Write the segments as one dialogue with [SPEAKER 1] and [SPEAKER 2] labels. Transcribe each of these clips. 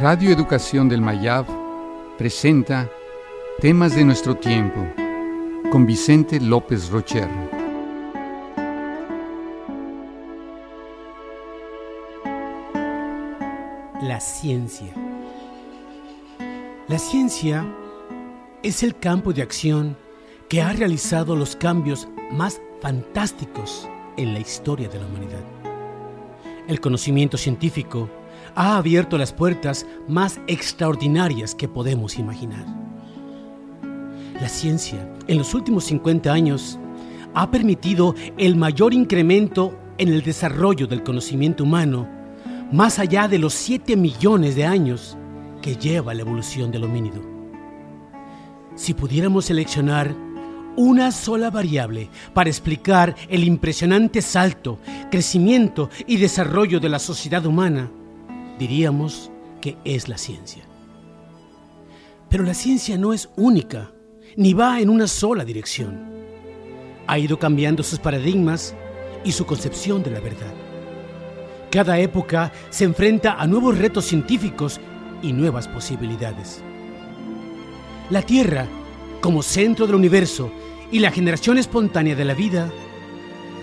[SPEAKER 1] Radio Educación del Mayab presenta Temas de nuestro tiempo con Vicente López Rocher.
[SPEAKER 2] La ciencia. La ciencia es el campo de acción que ha realizado los cambios más fantásticos en la historia de la humanidad. El conocimiento científico ha abierto las puertas más extraordinarias que podemos imaginar. La ciencia, en los últimos 50 años, ha permitido el mayor incremento en el desarrollo del conocimiento humano, más allá de los 7 millones de años que lleva la evolución del homínido. Si pudiéramos seleccionar una sola variable para explicar el impresionante salto, crecimiento y desarrollo de la sociedad humana, diríamos que es la ciencia. Pero la ciencia no es única, ni va en una sola dirección. Ha ido cambiando sus paradigmas y su concepción de la verdad. Cada época se enfrenta a nuevos retos científicos y nuevas posibilidades. La Tierra, como centro del universo y la generación espontánea de la vida,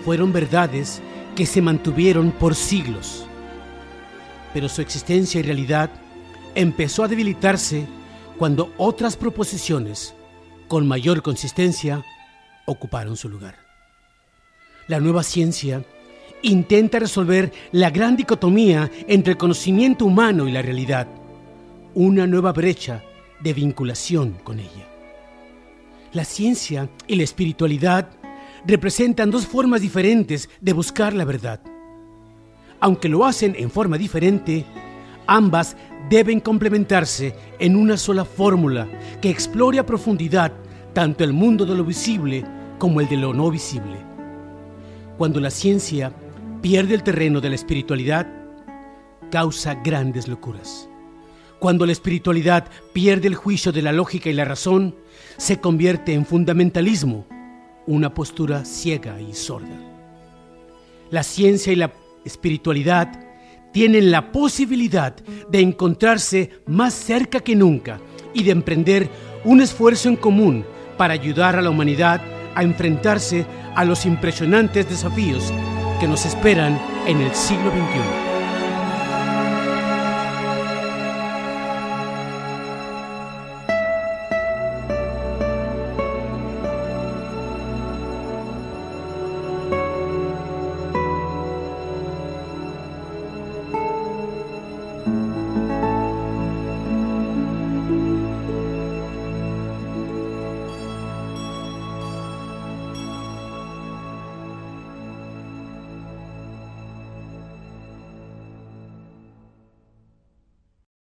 [SPEAKER 2] fueron verdades que se mantuvieron por siglos pero su existencia y realidad empezó a debilitarse cuando otras proposiciones con mayor consistencia ocuparon su lugar. La nueva ciencia intenta resolver la gran dicotomía entre el conocimiento humano y la realidad, una nueva brecha de vinculación con ella. La ciencia y la espiritualidad representan dos formas diferentes de buscar la verdad aunque lo hacen en forma diferente, ambas deben complementarse en una sola fórmula que explore a profundidad tanto el mundo de lo visible como el de lo no visible. Cuando la ciencia pierde el terreno de la espiritualidad, causa grandes locuras. Cuando la espiritualidad pierde el juicio de la lógica y la razón, se convierte en fundamentalismo, una postura ciega y sorda. La ciencia y la espiritualidad tienen la posibilidad de encontrarse más cerca que nunca y de emprender un esfuerzo en común para ayudar a la humanidad a enfrentarse a los impresionantes desafíos que nos esperan en el siglo XXI.